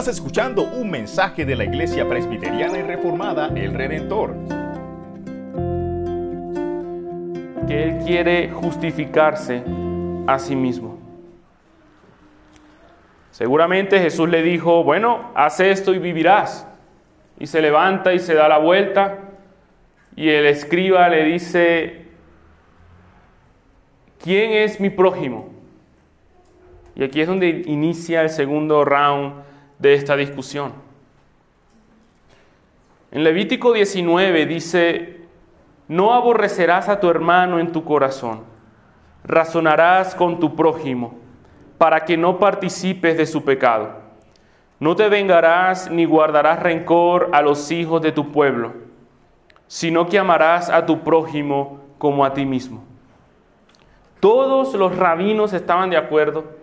Estás escuchando un mensaje de la Iglesia Presbiteriana y Reformada El Redentor. Que Él quiere justificarse a sí mismo. Seguramente Jesús le dijo, bueno, haz esto y vivirás. Y se levanta y se da la vuelta y el escriba le dice, ¿quién es mi prójimo? Y aquí es donde inicia el segundo round de esta discusión. En Levítico 19 dice, no aborrecerás a tu hermano en tu corazón, razonarás con tu prójimo, para que no participes de su pecado. No te vengarás ni guardarás rencor a los hijos de tu pueblo, sino que amarás a tu prójimo como a ti mismo. Todos los rabinos estaban de acuerdo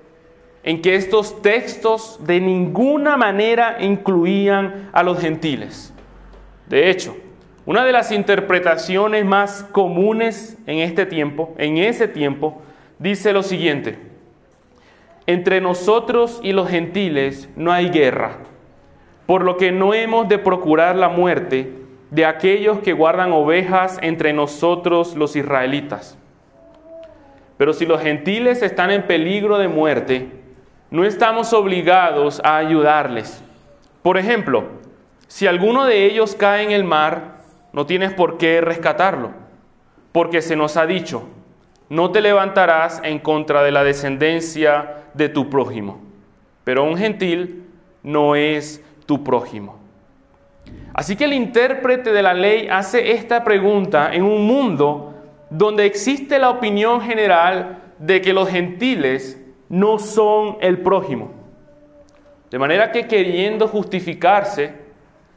en que estos textos de ninguna manera incluían a los gentiles. De hecho, una de las interpretaciones más comunes en este tiempo, en ese tiempo, dice lo siguiente: Entre nosotros y los gentiles no hay guerra, por lo que no hemos de procurar la muerte de aquellos que guardan ovejas entre nosotros los israelitas. Pero si los gentiles están en peligro de muerte, no estamos obligados a ayudarles. Por ejemplo, si alguno de ellos cae en el mar, no tienes por qué rescatarlo, porque se nos ha dicho, no te levantarás en contra de la descendencia de tu prójimo, pero un gentil no es tu prójimo. Así que el intérprete de la ley hace esta pregunta en un mundo donde existe la opinión general de que los gentiles no son el prójimo. De manera que queriendo justificarse,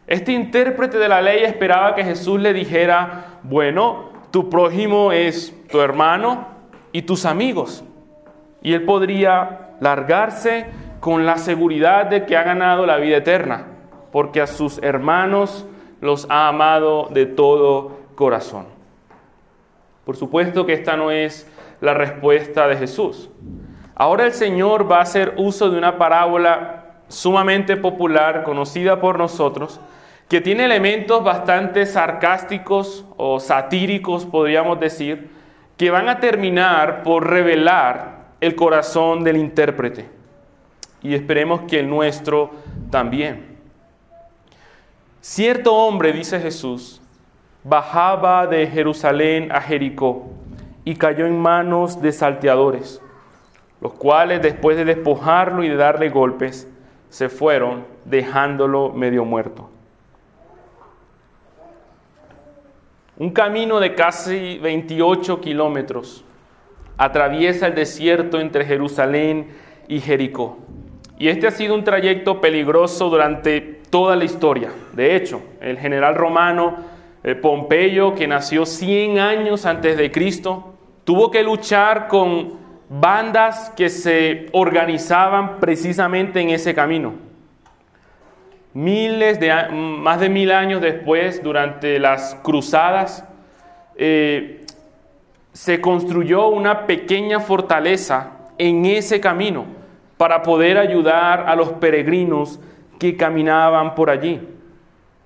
este intérprete de la ley esperaba que Jesús le dijera, bueno, tu prójimo es tu hermano y tus amigos. Y él podría largarse con la seguridad de que ha ganado la vida eterna, porque a sus hermanos los ha amado de todo corazón. Por supuesto que esta no es la respuesta de Jesús. Ahora el Señor va a hacer uso de una parábola sumamente popular, conocida por nosotros, que tiene elementos bastante sarcásticos o satíricos, podríamos decir, que van a terminar por revelar el corazón del intérprete. Y esperemos que el nuestro también. Cierto hombre, dice Jesús, bajaba de Jerusalén a Jericó y cayó en manos de salteadores los cuales después de despojarlo y de darle golpes, se fueron dejándolo medio muerto. Un camino de casi 28 kilómetros atraviesa el desierto entre Jerusalén y Jericó. Y este ha sido un trayecto peligroso durante toda la historia. De hecho, el general romano eh, Pompeyo, que nació 100 años antes de Cristo, tuvo que luchar con bandas que se organizaban precisamente en ese camino. Miles de, más de mil años después, durante las cruzadas, eh, se construyó una pequeña fortaleza en ese camino para poder ayudar a los peregrinos que caminaban por allí.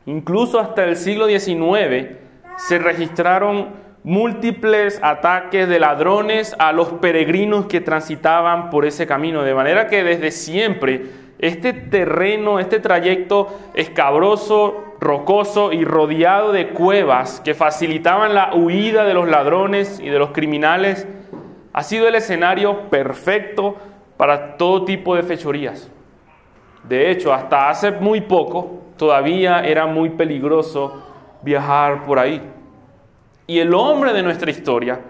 Incluso hasta el siglo XIX se registraron múltiples ataques de ladrones a los peregrinos que transitaban por ese camino. De manera que desde siempre este terreno, este trayecto escabroso, rocoso y rodeado de cuevas que facilitaban la huida de los ladrones y de los criminales, ha sido el escenario perfecto para todo tipo de fechorías. De hecho, hasta hace muy poco todavía era muy peligroso viajar por ahí. Y el hombre de nuestra historia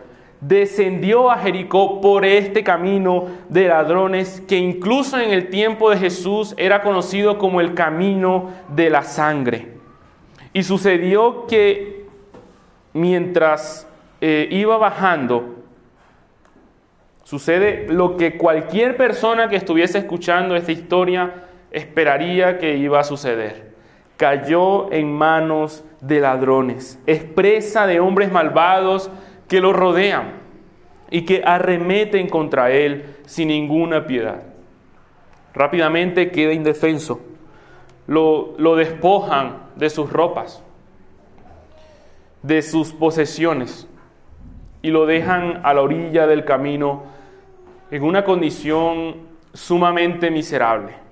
descendió a Jericó por este camino de ladrones que incluso en el tiempo de Jesús era conocido como el camino de la sangre. Y sucedió que mientras eh, iba bajando, sucede lo que cualquier persona que estuviese escuchando esta historia esperaría que iba a suceder cayó en manos de ladrones, expresa de hombres malvados que lo rodean y que arremeten contra él sin ninguna piedad. Rápidamente queda indefenso, lo, lo despojan de sus ropas, de sus posesiones, y lo dejan a la orilla del camino en una condición sumamente miserable.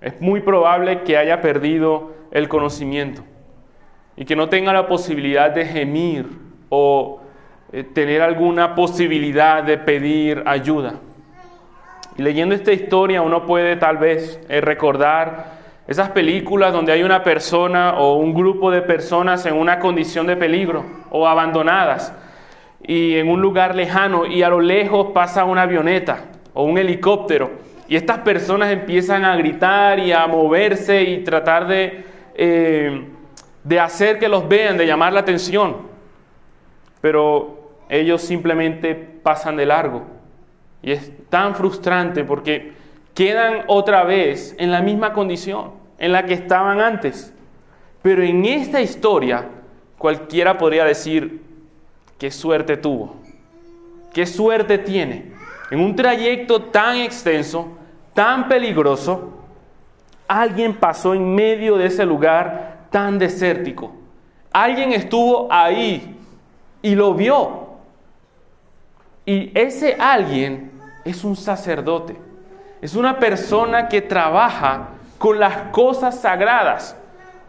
Es muy probable que haya perdido el conocimiento y que no tenga la posibilidad de gemir o eh, tener alguna posibilidad de pedir ayuda. Y leyendo esta historia uno puede tal vez eh, recordar esas películas donde hay una persona o un grupo de personas en una condición de peligro o abandonadas y en un lugar lejano y a lo lejos pasa una avioneta o un helicóptero y estas personas empiezan a gritar y a moverse y tratar de, eh, de hacer que los vean, de llamar la atención. Pero ellos simplemente pasan de largo. Y es tan frustrante porque quedan otra vez en la misma condición en la que estaban antes. Pero en esta historia cualquiera podría decir, qué suerte tuvo, qué suerte tiene. En un trayecto tan extenso, tan peligroso, alguien pasó en medio de ese lugar tan desértico. Alguien estuvo ahí y lo vio. Y ese alguien es un sacerdote. Es una persona que trabaja con las cosas sagradas.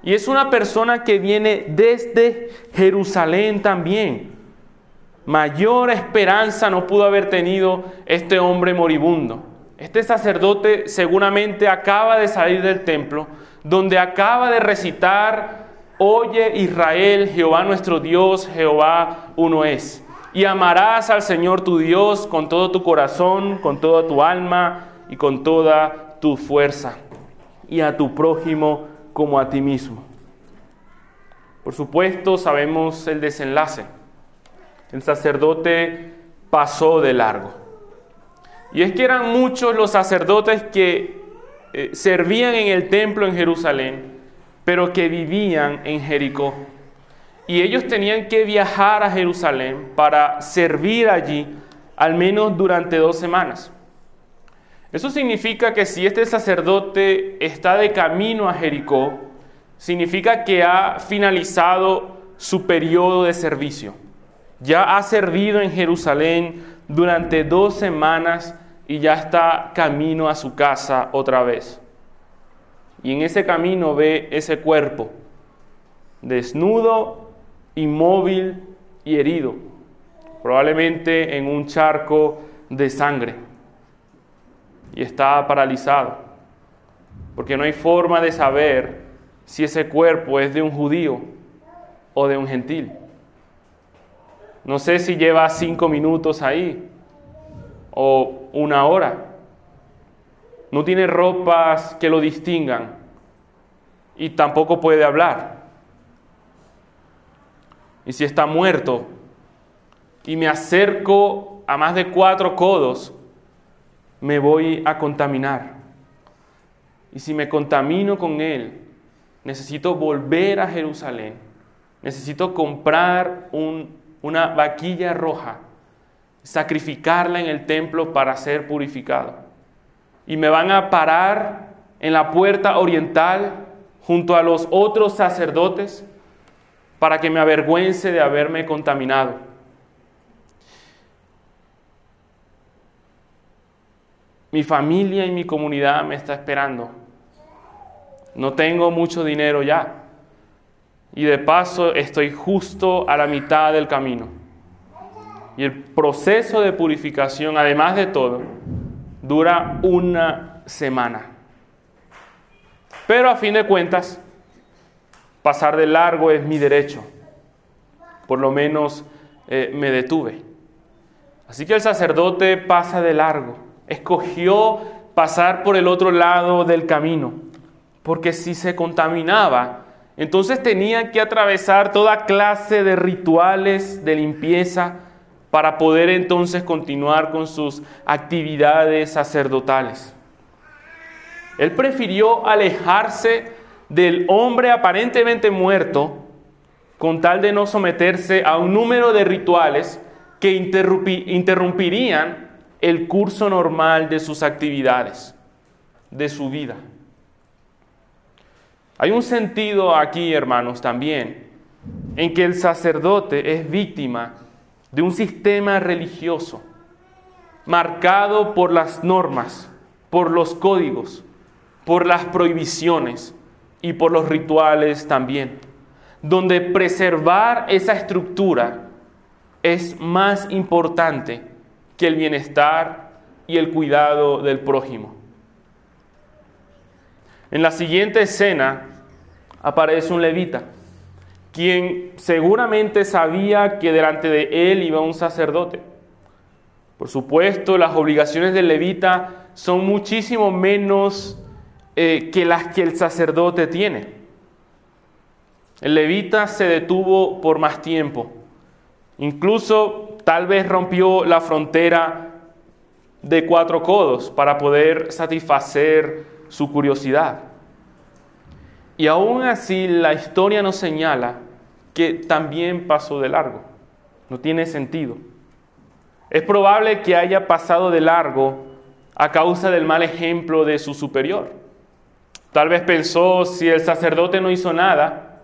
Y es una persona que viene desde Jerusalén también. Mayor esperanza no pudo haber tenido este hombre moribundo. Este sacerdote seguramente acaba de salir del templo, donde acaba de recitar, Oye Israel, Jehová nuestro Dios, Jehová uno es. Y amarás al Señor tu Dios con todo tu corazón, con toda tu alma y con toda tu fuerza. Y a tu prójimo como a ti mismo. Por supuesto, sabemos el desenlace el sacerdote pasó de largo. Y es que eran muchos los sacerdotes que eh, servían en el templo en Jerusalén, pero que vivían en Jericó. Y ellos tenían que viajar a Jerusalén para servir allí al menos durante dos semanas. Eso significa que si este sacerdote está de camino a Jericó, significa que ha finalizado su periodo de servicio. Ya ha servido en Jerusalén durante dos semanas y ya está camino a su casa otra vez. Y en ese camino ve ese cuerpo, desnudo, inmóvil y herido, probablemente en un charco de sangre. Y está paralizado, porque no hay forma de saber si ese cuerpo es de un judío o de un gentil. No sé si lleva cinco minutos ahí o una hora. No tiene ropas que lo distingan y tampoco puede hablar. Y si está muerto y me acerco a más de cuatro codos, me voy a contaminar. Y si me contamino con él, necesito volver a Jerusalén. Necesito comprar un una vaquilla roja, sacrificarla en el templo para ser purificado. Y me van a parar en la puerta oriental junto a los otros sacerdotes para que me avergüence de haberme contaminado. Mi familia y mi comunidad me está esperando. No tengo mucho dinero ya y de paso estoy justo a la mitad del camino. Y el proceso de purificación, además de todo, dura una semana. Pero a fin de cuentas, pasar de largo es mi derecho. Por lo menos eh, me detuve. Así que el sacerdote pasa de largo. Escogió pasar por el otro lado del camino. Porque si se contaminaba, entonces tenían que atravesar toda clase de rituales de limpieza para poder entonces continuar con sus actividades sacerdotales. Él prefirió alejarse del hombre aparentemente muerto con tal de no someterse a un número de rituales que interrumpirían el curso normal de sus actividades, de su vida. Hay un sentido aquí, hermanos, también, en que el sacerdote es víctima de un sistema religioso marcado por las normas, por los códigos, por las prohibiciones y por los rituales también, donde preservar esa estructura es más importante que el bienestar y el cuidado del prójimo. En la siguiente escena aparece un levita, quien seguramente sabía que delante de él iba un sacerdote. Por supuesto, las obligaciones del levita son muchísimo menos eh, que las que el sacerdote tiene. El levita se detuvo por más tiempo. Incluso tal vez rompió la frontera de cuatro codos para poder satisfacer su curiosidad. Y aún así la historia nos señala que también pasó de largo. No tiene sentido. Es probable que haya pasado de largo a causa del mal ejemplo de su superior. Tal vez pensó, si el sacerdote no hizo nada,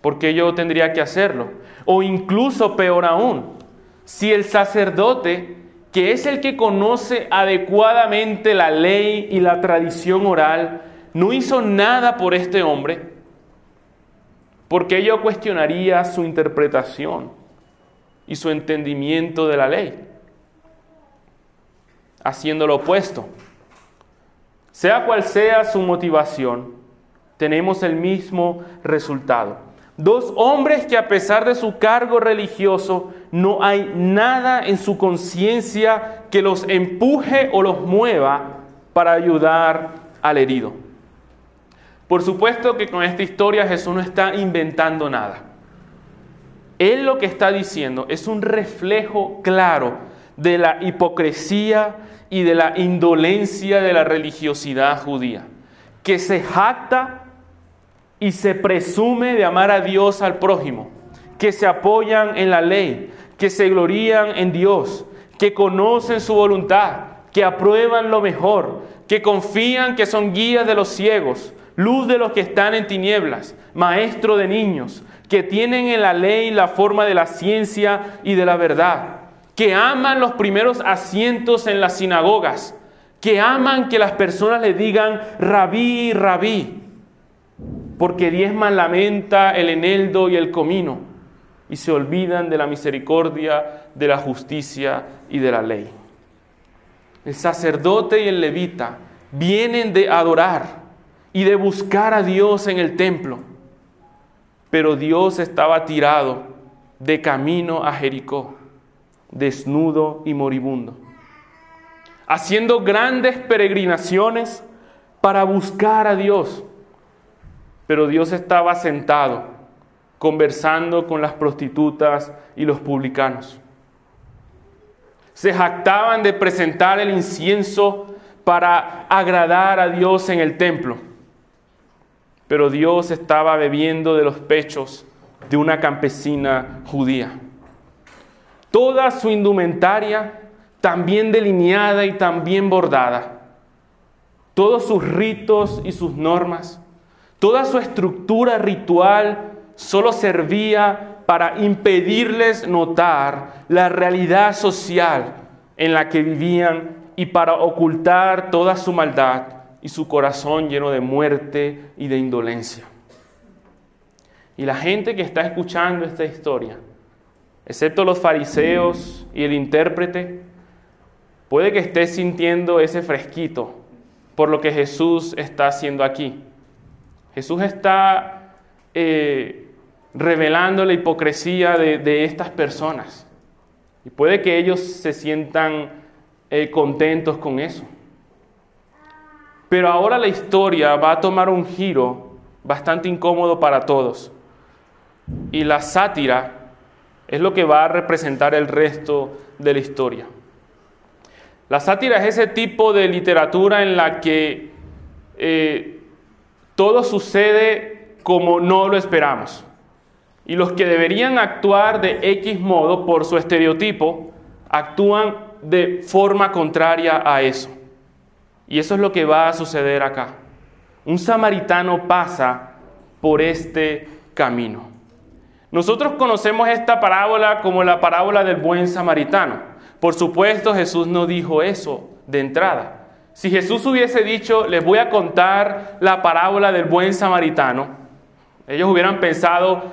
¿por qué yo tendría que hacerlo? O incluso peor aún, si el sacerdote, que es el que conoce adecuadamente la ley y la tradición oral, no hizo nada por este hombre, ¿por qué yo cuestionaría su interpretación y su entendimiento de la ley? Haciendo lo opuesto. Sea cual sea su motivación, tenemos el mismo resultado. Dos hombres que a pesar de su cargo religioso, no hay nada en su conciencia que los empuje o los mueva para ayudar al herido. Por supuesto que con esta historia Jesús no está inventando nada. Él lo que está diciendo es un reflejo claro de la hipocresía y de la indolencia de la religiosidad judía, que se jacta y se presume de amar a Dios al prójimo, que se apoyan en la ley, que se glorían en Dios, que conocen su voluntad, que aprueban lo mejor, que confían que son guías de los ciegos, luz de los que están en tinieblas, maestro de niños, que tienen en la ley la forma de la ciencia y de la verdad, que aman los primeros asientos en las sinagogas, que aman que las personas le digan rabí, rabí, porque diezman la menta, el eneldo y el comino, y se olvidan de la misericordia, de la justicia y de la ley. El sacerdote y el levita vienen de adorar y de buscar a Dios en el templo. Pero Dios estaba tirado de camino a Jericó, desnudo y moribundo, haciendo grandes peregrinaciones para buscar a Dios. Pero Dios estaba sentado, conversando con las prostitutas y los publicanos. Se jactaban de presentar el incienso para agradar a Dios en el templo pero Dios estaba bebiendo de los pechos de una campesina judía. Toda su indumentaria también delineada y también bordada. Todos sus ritos y sus normas, toda su estructura ritual solo servía para impedirles notar la realidad social en la que vivían y para ocultar toda su maldad y su corazón lleno de muerte y de indolencia. Y la gente que está escuchando esta historia, excepto los fariseos y el intérprete, puede que esté sintiendo ese fresquito por lo que Jesús está haciendo aquí. Jesús está eh, revelando la hipocresía de, estas personas. Y puede que ellos se sientan eh, contentos con eso. Pero ahora la historia va a tomar un giro bastante incómodo para todos. Y la sátira es lo que va a representar el resto de la historia. La sátira es ese tipo de literatura en la que eh, todo sucede como no lo esperamos. Y los que deberían actuar de X modo por su estereotipo, actúan de forma contraria a eso. Y eso es lo que va a suceder acá. Un samaritano pasa por este camino. Nosotros conocemos esta parábola como la parábola del buen samaritano. Por supuesto, Jesús no dijo eso de entrada. Si Jesús hubiese dicho, les voy a contar la parábola del buen samaritano, ellos hubieran pensado,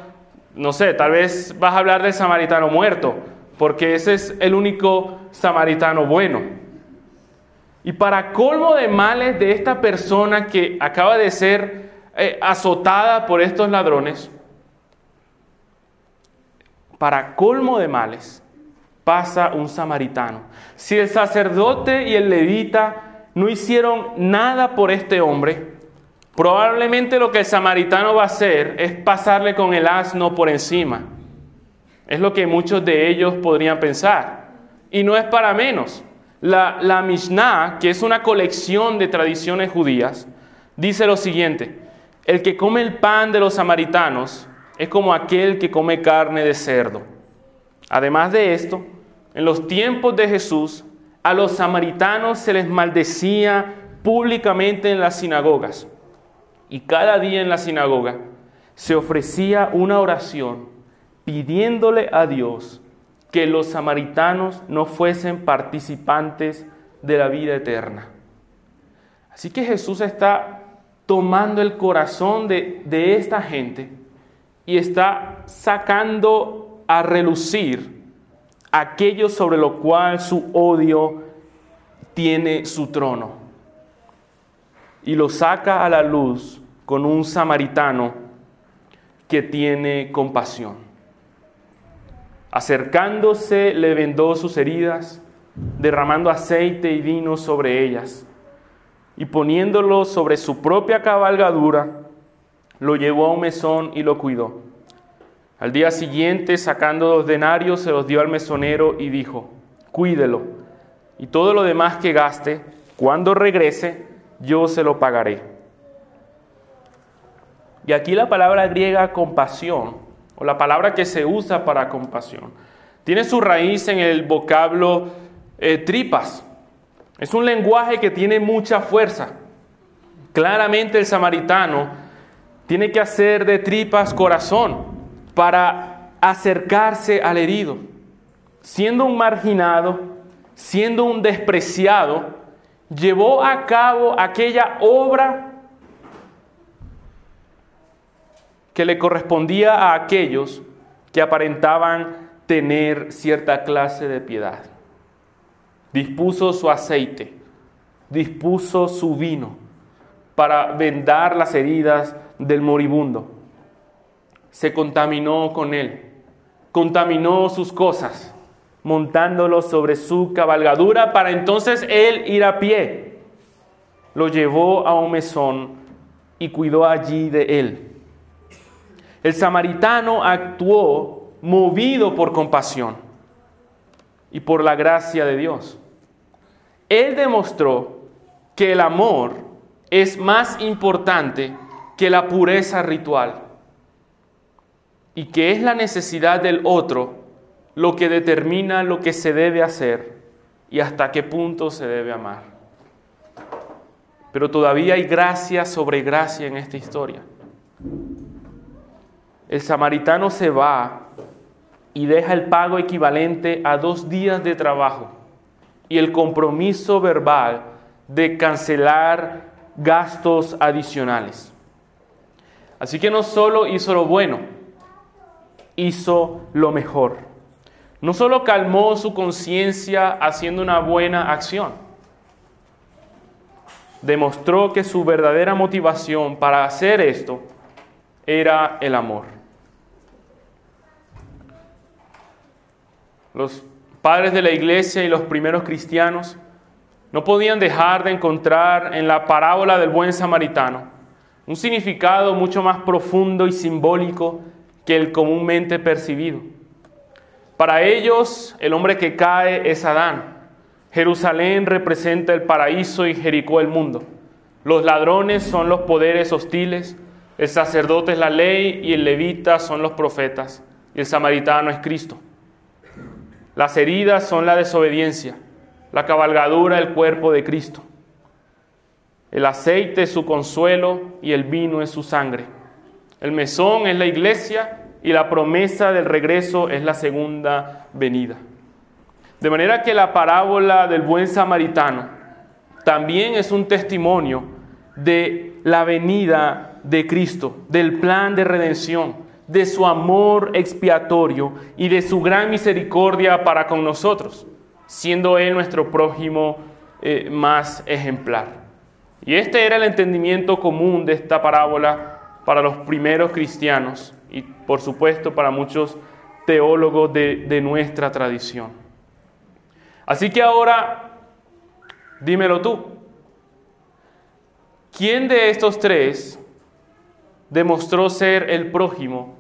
no sé, tal vez vas a hablar del samaritano muerto, porque ese es el único samaritano bueno. Y para colmo de males de esta persona que acaba de ser eh, azotada por estos ladrones, para colmo de males, pasa un samaritano. Si el sacerdote y el levita no hicieron nada por este hombre, probablemente lo que el samaritano va a hacer es pasarle con el asno por encima. Es lo que muchos de ellos podrían pensar. Y no es para menos. La, la Mishnah, que es una colección de tradiciones judías, dice lo siguiente, el que come el pan de los samaritanos es como aquel que come carne de cerdo. Además de esto, en los tiempos de Jesús, a los samaritanos se les maldecía públicamente en las sinagogas. Y cada día en la sinagoga se ofrecía una oración pidiéndole a Dios que los samaritanos no fuesen participantes de la vida eterna. Así que Jesús está tomando el corazón de, de esta gente y está sacando a relucir aquello sobre lo cual su odio tiene su trono. Y lo saca a la luz con un samaritano que tiene compasión. Acercándose le vendó sus heridas, derramando aceite y vino sobre ellas, y poniéndolo sobre su propia cabalgadura, lo llevó a un mesón y lo cuidó. Al día siguiente, sacando dos denarios, se los dio al mesonero y dijo, cuídelo, y todo lo demás que gaste, cuando regrese, yo se lo pagaré. Y aquí la palabra griega compasión, o la palabra que se usa para compasión, tiene su raíz en el vocablo eh, tripas. Es un lenguaje que tiene mucha fuerza. Claramente el samaritano tiene que hacer de tripas corazón para acercarse al herido. Siendo un marginado, siendo un despreciado, llevó a cabo aquella obra que le correspondía a aquellos que aparentaban tener cierta clase de piedad. Dispuso su aceite, dispuso su vino para vendar las heridas del moribundo. Se contaminó con él, contaminó sus cosas, montándolo sobre su cabalgadura para entonces él ir a pie. Lo llevó a un mesón y cuidó allí de él. El samaritano actuó movido por compasión y por la gracia de Dios. Él demostró que el amor es más importante que la pureza ritual y que es la necesidad del otro lo que determina lo que se debe hacer y hasta qué punto se debe amar. Pero todavía hay gracia sobre gracia en esta historia. El samaritano se va y deja el pago equivalente a dos días de trabajo y el compromiso verbal de cancelar gastos adicionales. Así que no solo hizo lo bueno, hizo lo mejor. No solo calmó su conciencia haciendo una buena acción, demostró que su verdadera motivación para hacer esto era el amor. Los padres de la iglesia y los primeros cristianos no podían dejar de encontrar en la parábola del buen samaritano un significado mucho más profundo y simbólico que el comúnmente percibido. Para ellos, el hombre que cae es Adán. Jerusalén representa el paraíso y Jericó el mundo. Los ladrones son los poderes hostiles, el sacerdote es la ley y el levita son los profetas, y el samaritano es Cristo. Las heridas son la desobediencia, la cabalgadura el cuerpo de Cristo. El aceite es su consuelo y el vino es su sangre. El mesón es la iglesia y la promesa del regreso es la segunda venida. De manera que la parábola del buen samaritano también es un testimonio de la venida de Cristo, del plan de redención, de su amor expiatorio y de su gran misericordia para con nosotros, siendo Él nuestro prójimo eh, más ejemplar. Y este era el entendimiento común de esta parábola para los primeros cristianos y por supuesto para muchos teólogos de, de nuestra tradición. Así que ahora, dímelo tú, ¿quién de estos tres demostró ser el prójimo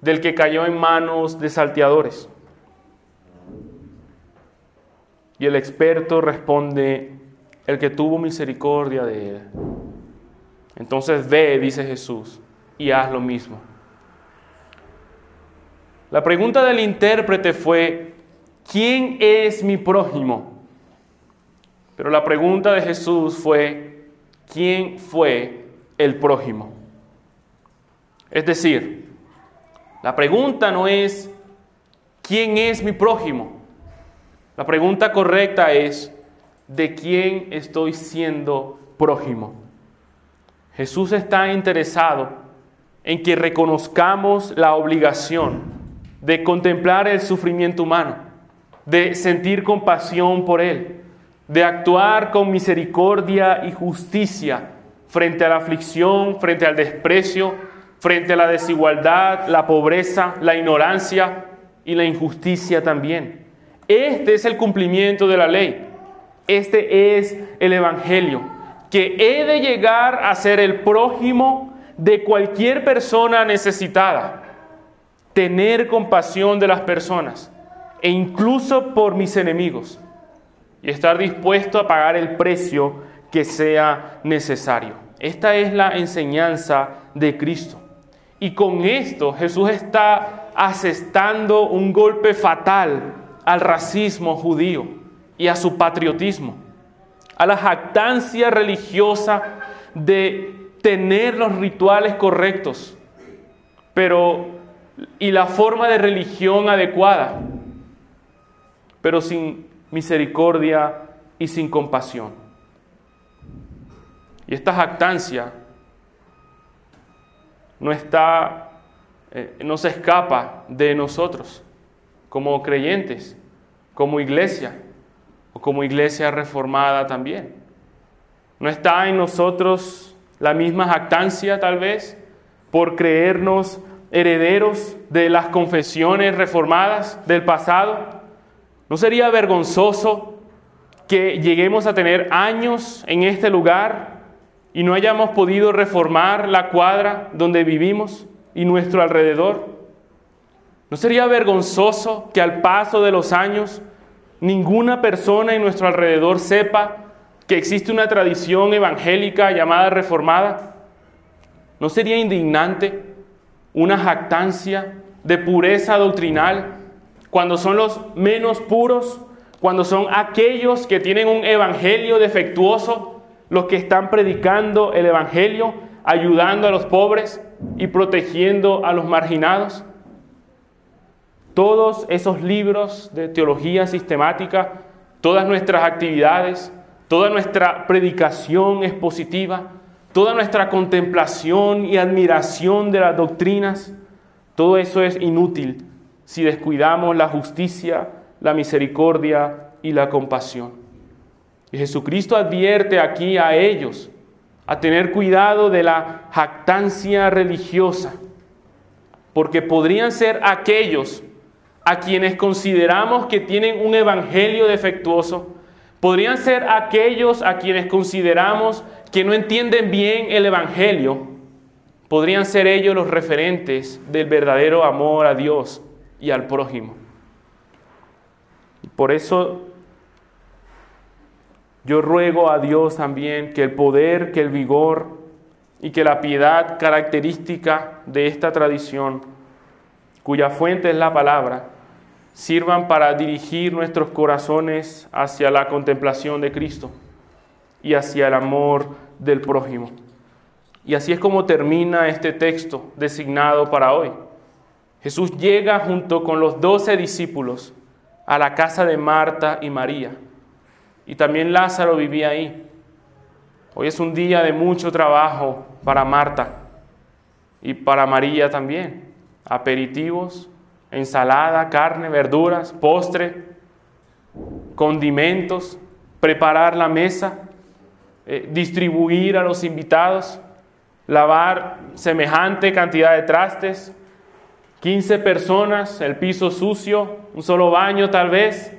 del que cayó en manos de salteadores? Y el experto responde, el que tuvo misericordia de él. Entonces ve, dice Jesús, y haz lo mismo. La pregunta del intérprete fue, ¿quién es mi prójimo? Pero la pregunta de Jesús fue, ¿quién fue el prójimo? Es decir, la pregunta no es, ¿quién es mi prójimo? La pregunta correcta es, ¿de quién estoy siendo prójimo? Jesús está interesado en que reconozcamos la obligación de contemplar el sufrimiento humano, de sentir compasión por él, de actuar con misericordia y justicia frente a la aflicción, frente al desprecio, frente a la desigualdad, la pobreza, la ignorancia y la injusticia también. Este es el cumplimiento de la ley. Este es el Evangelio, que he de llegar a ser el prójimo de cualquier persona necesitada tener compasión de las personas e incluso por mis enemigos y estar dispuesto a pagar el precio que sea necesario. Esta es la enseñanza de Cristo. Y con esto Jesús está asestando un golpe fatal al racismo judío y a su patriotismo, a la jactancia religiosa de tener los rituales correctos, pero y la forma de religión adecuada, pero sin misericordia y sin compasión. Y esta jactancia no está, eh, no se escapa de nosotros como creyentes, como iglesia o como iglesia reformada también. No está en nosotros la misma jactancia tal vez por creernos herederos de las confesiones reformadas del pasado? ¿No sería vergonzoso que lleguemos a tener años en este lugar y no hayamos podido reformar la cuadra donde vivimos y nuestro alrededor? ¿No sería vergonzoso que al paso de los años ninguna persona en nuestro alrededor sepa que existe una tradición evangélica llamada reformada? ¿No sería indignante una jactancia de pureza doctrinal, cuando son los menos puros, cuando son aquellos que tienen un evangelio defectuoso, los que están predicando el evangelio, ayudando a los pobres y protegiendo a los marginados. Todos esos libros de teología sistemática, todas nuestras actividades, toda nuestra predicación expositiva, toda nuestra contemplación y admiración de las doctrinas, todo eso es inútil si descuidamos la justicia, la misericordia y la compasión. Y Jesucristo advierte aquí a ellos a tener cuidado de la jactancia religiosa, porque podrían ser aquellos a quienes consideramos que tienen un evangelio defectuoso, podrían ser aquellos a quienes consideramos que no entienden bien el Evangelio, podrían ser ellos los referentes del verdadero amor a Dios y al prójimo. Por eso yo ruego a Dios también que el poder, que el vigor y que la piedad característica de esta tradición, cuya fuente es la palabra, sirvan para dirigir nuestros corazones hacia la contemplación de Cristo y hacia el amor del prójimo. Y así es como termina este texto designado para hoy. Jesús llega junto con los doce discípulos a la casa de Marta y María. Y también Lázaro vivía ahí. Hoy es un día de mucho trabajo para Marta y para María también. Aperitivos, ensalada, carne, verduras, postre, condimentos, preparar la mesa, eh, distribuir a los invitados, lavar semejante cantidad de trastes, 15 personas, el piso sucio, un solo baño tal vez,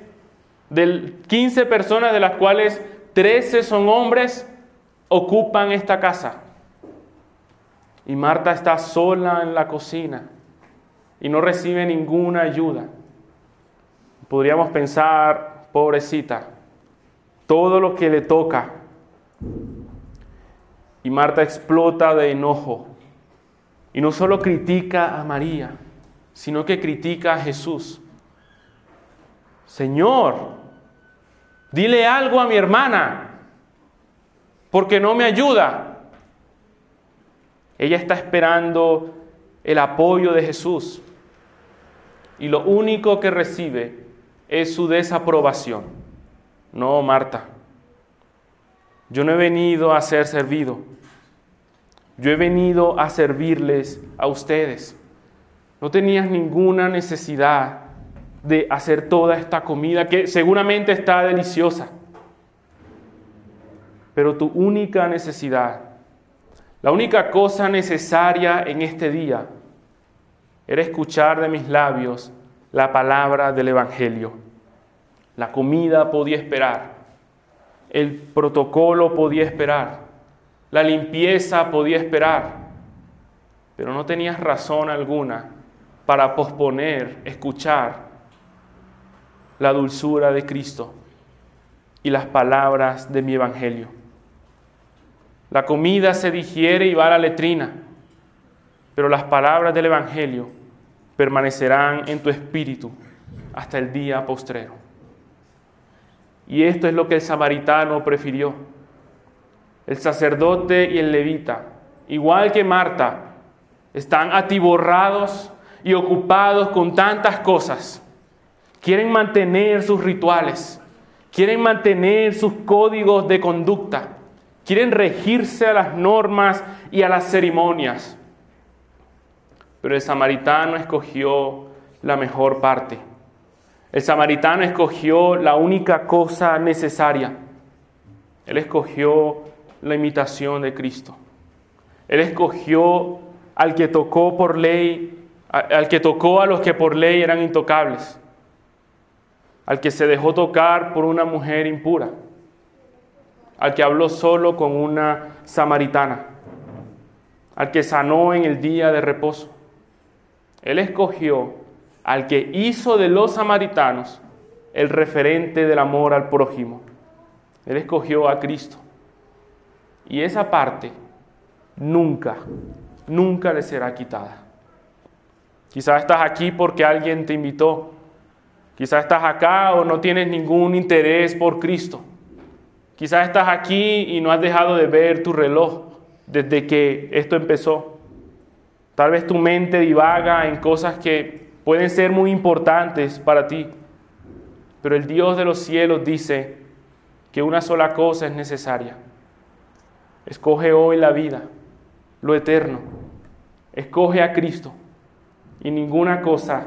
de 15 personas de las cuales 13 son hombres, ocupan esta casa. Y Marta está sola en la cocina y no recibe ninguna ayuda. Podríamos pensar, pobrecita, todo lo que le toca. Y Marta explota de enojo. Y no solo critica a María, sino que critica a Jesús. Señor, dile algo a mi hermana porque no me ayuda. Ella está esperando el apoyo de Jesús y lo único que recibe es su desaprobación. No, Marta, yo no he venido a ser servido, yo he venido a servirles a ustedes. No tenías ninguna necesidad de hacer toda esta comida que seguramente está deliciosa. Pero tu única necesidad, la única cosa necesaria en este día, era escuchar de mis labios la palabra del Evangelio. La comida podía esperar, el protocolo podía esperar, la limpieza podía esperar, pero no tenías razón alguna para posponer, escuchar la dulzura de Cristo y las palabras de mi Evangelio. La comida se digiere y va a la letrina, pero las palabras del Evangelio permanecerán en tu espíritu hasta el día postrero. Y esto es lo que el samaritano prefirió. El sacerdote y el levita, igual que Marta, están atiborrados y ocupados con tantas cosas. Quieren mantener sus rituales, quieren mantener sus códigos de conducta Quieren regirse a las normas y a las ceremonias. Pero el samaritano escogió la mejor parte. El samaritano escogió la única cosa necesaria. Él escogió la imitación de Cristo. Él escogió al que tocó por ley, al que tocó a los que por ley eran intocables, al que se dejó tocar por una mujer impura al que habló solo con una samaritana, al que sanó en el día de reposo. Él escogió al que hizo de los samaritanos el referente del amor al prójimo. Él escogió a Cristo. Y esa parte nunca, nunca le será quitada. Quizás estás aquí porque alguien te invitó. Quizás estás acá o no tienes ningún interés por Cristo. Quizás estás aquí y no has dejado de ver tu reloj desde que esto empezó. Tal vez tu mente divaga en cosas que pueden ser muy importantes para ti. Pero el Dios de los cielos dice que una sola cosa es necesaria. Escoge hoy la vida, lo eterno. Escoge a Cristo y ninguna cosa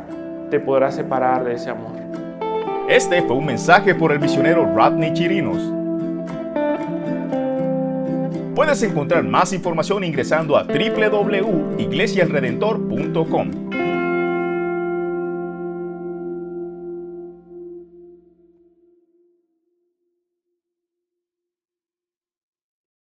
te podrá separar de ese amor. Este fue un mensaje por el misionero Rodney Chirinos. Puedes encontrar más información ingresando a www.iglesiasredentor.com.